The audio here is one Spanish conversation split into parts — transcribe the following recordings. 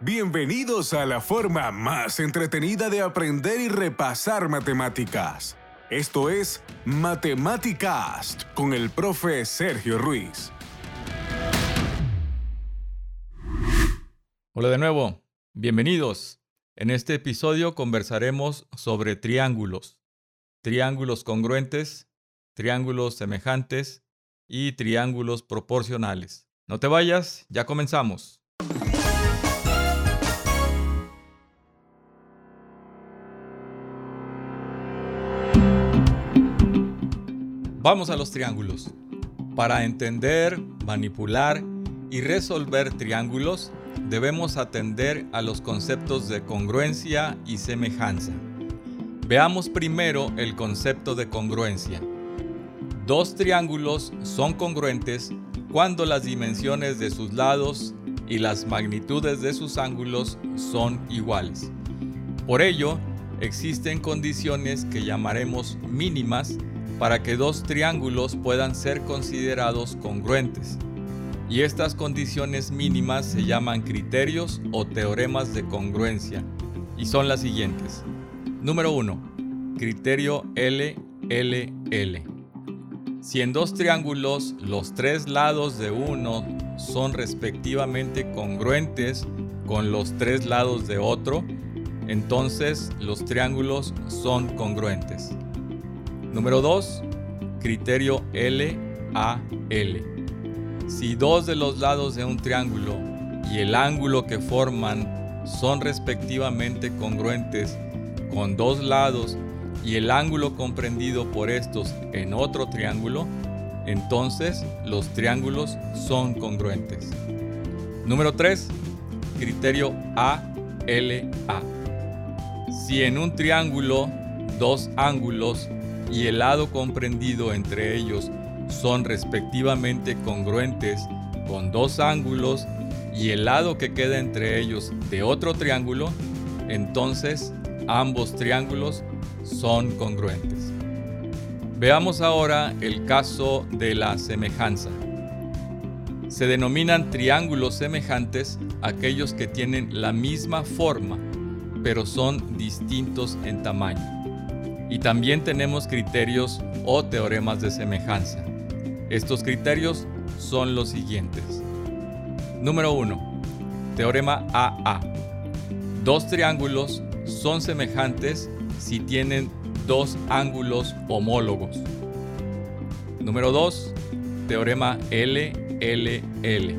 Bienvenidos a la forma más entretenida de aprender y repasar matemáticas. Esto es Matemáticas con el profe Sergio Ruiz. Hola de nuevo, bienvenidos. En este episodio conversaremos sobre triángulos, triángulos congruentes, triángulos semejantes y triángulos proporcionales. No te vayas, ya comenzamos. Vamos a los triángulos. Para entender, manipular y resolver triángulos, debemos atender a los conceptos de congruencia y semejanza. Veamos primero el concepto de congruencia. Dos triángulos son congruentes cuando las dimensiones de sus lados y las magnitudes de sus ángulos son iguales. Por ello, existen condiciones que llamaremos mínimas para que dos triángulos puedan ser considerados congruentes. Y estas condiciones mínimas se llaman criterios o teoremas de congruencia, y son las siguientes. Número 1. Criterio LLL. Si en dos triángulos los tres lados de uno son respectivamente congruentes con los tres lados de otro, entonces los triángulos son congruentes. Número 2. Criterio LAL. Si dos de los lados de un triángulo y el ángulo que forman son respectivamente congruentes con dos lados y el ángulo comprendido por estos en otro triángulo, entonces los triángulos son congruentes. Número 3. Criterio ALA. Si en un triángulo dos ángulos y el lado comprendido entre ellos son respectivamente congruentes con dos ángulos y el lado que queda entre ellos de otro triángulo, entonces ambos triángulos son congruentes. Veamos ahora el caso de la semejanza. Se denominan triángulos semejantes aquellos que tienen la misma forma, pero son distintos en tamaño. Y también tenemos criterios o teoremas de semejanza. Estos criterios son los siguientes. Número 1. Teorema AA. Dos triángulos son semejantes si tienen dos ángulos homólogos. Número 2. Teorema LLL.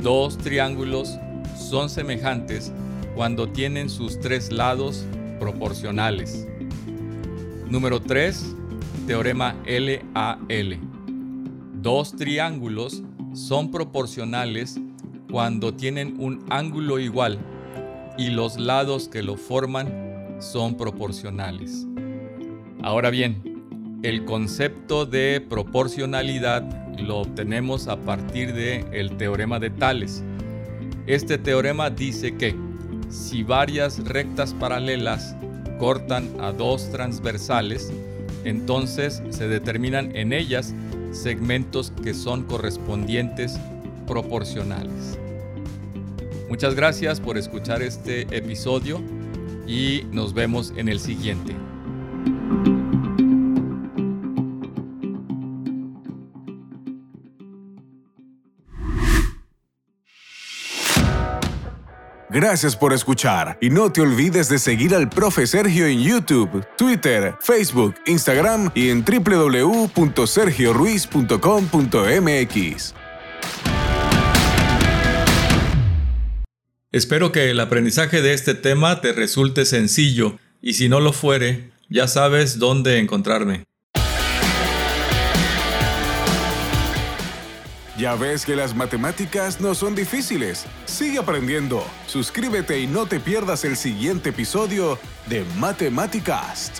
Dos triángulos son semejantes cuando tienen sus tres lados proporcionales. Número 3. Teorema LAL. Dos triángulos son proporcionales cuando tienen un ángulo igual y los lados que lo forman son proporcionales. Ahora bien, el concepto de proporcionalidad lo obtenemos a partir del el teorema de Tales. Este teorema dice que si varias rectas paralelas cortan a dos transversales, entonces se determinan en ellas segmentos que son correspondientes proporcionales. Muchas gracias por escuchar este episodio y nos vemos en el siguiente. Gracias por escuchar y no te olvides de seguir al profe Sergio en YouTube, Twitter, Facebook, Instagram y en www.sergioruiz.com.mx. Espero que el aprendizaje de este tema te resulte sencillo y si no lo fuere, ya sabes dónde encontrarme. Ya ves que las matemáticas no son difíciles. Sigue aprendiendo. Suscríbete y no te pierdas el siguiente episodio de Matemáticas.